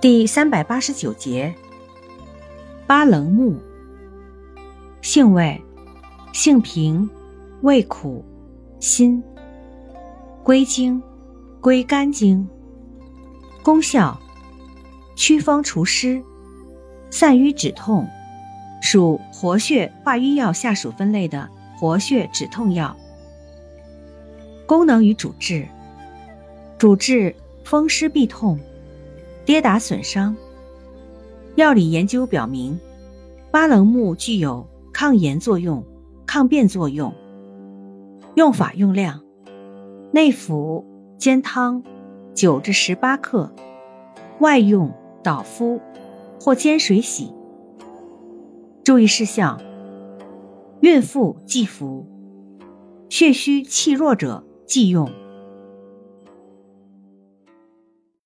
第三百八十九节，巴棱木，性味，性平，味苦，辛。归经，归肝经。功效，祛风除湿，散瘀止痛，属活血化瘀药下属分类的活血止痛药。功能与主治，主治风湿痹痛。跌打损伤。药理研究表明，巴棱木具有抗炎作用、抗变作用。用法用量：内服煎汤，九至十八克；外用捣敷或煎水洗。注意事项：孕妇忌服，血虚气弱者忌用。